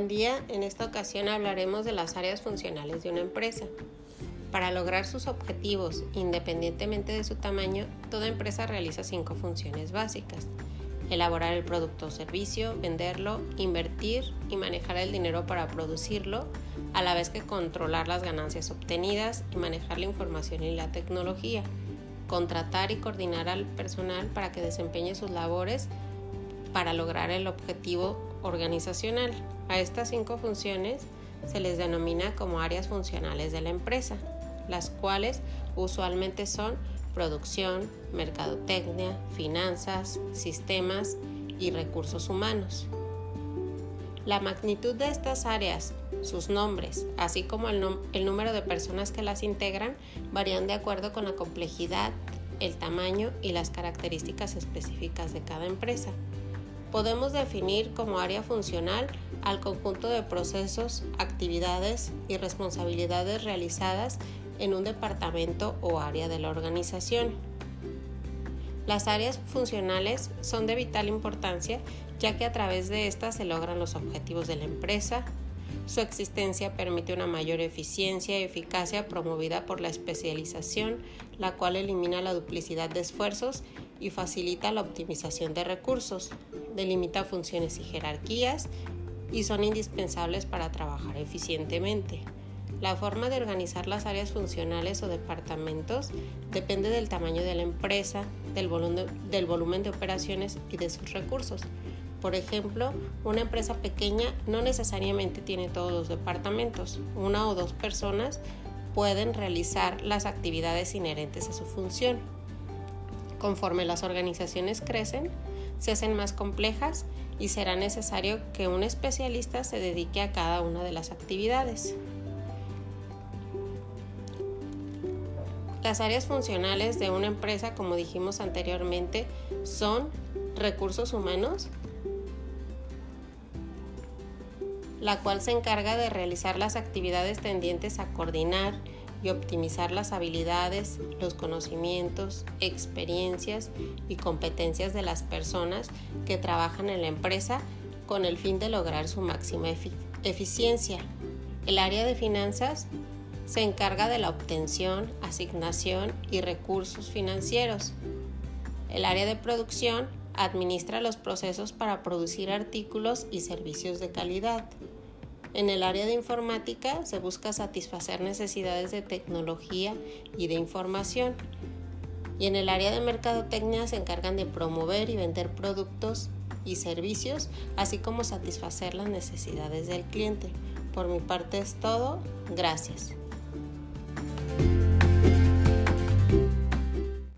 Buen día, en esta ocasión hablaremos de las áreas funcionales de una empresa. Para lograr sus objetivos, independientemente de su tamaño, toda empresa realiza cinco funciones básicas. Elaborar el producto o servicio, venderlo, invertir y manejar el dinero para producirlo, a la vez que controlar las ganancias obtenidas y manejar la información y la tecnología. Contratar y coordinar al personal para que desempeñe sus labores para lograr el objetivo organizacional. A estas cinco funciones se les denomina como áreas funcionales de la empresa, las cuales usualmente son producción, mercadotecnia, finanzas, sistemas y recursos humanos. La magnitud de estas áreas, sus nombres, así como el, el, número de personas que las integran, varían de acuerdo con la complejidad, el tamaño y las características específicas de cada empresa. Podemos definir como área funcional al conjunto de procesos, actividades y responsabilidades realizadas en un departamento o área de la organización. Las áreas funcionales son de vital importancia ya que a través de estas se logran los objetivos de la empresa. Su existencia permite una mayor eficiencia y eficacia promovida por la especialización, la cual elimina la duplicidad de esfuerzos y facilita la optimización de recursos, delimita funciones y jerarquías y son indispensables para trabajar eficientemente. La forma de organizar las áreas funcionales o departamentos depende del tamaño de la empresa, del volumen, de operaciones y de sus recursos. Por ejemplo, una empresa pequeña no necesariamente tiene todos los departamentos. Una o dos personas pueden realizar las actividades inherentes a su función. Conforme las organizaciones crecen, se hacen más complejas y será necesario que un especialista se dedique a cada una de las actividades. Las áreas funcionales de una empresa, como dijimos anteriormente, son recursos humanos, la cual se encarga de realizar las actividades tendientes a coordinar, y optimizar las habilidades, los conocimientos, experiencias y competencias de las personas que trabajan en la empresa con el fin de lograr su máxima eficiencia. El área de finanzas se encarga de la obtención, asignación y recursos financieros. El área de producción administra los procesos para producir artículos y servicios de calidad. En el área de informática se busca satisfacer necesidades de tecnología y de información. Y en el área de mercadotecnia se encargan de promover y vender productos y servicios, así como satisfacer las necesidades del cliente. Por mi parte es todo. Gracias.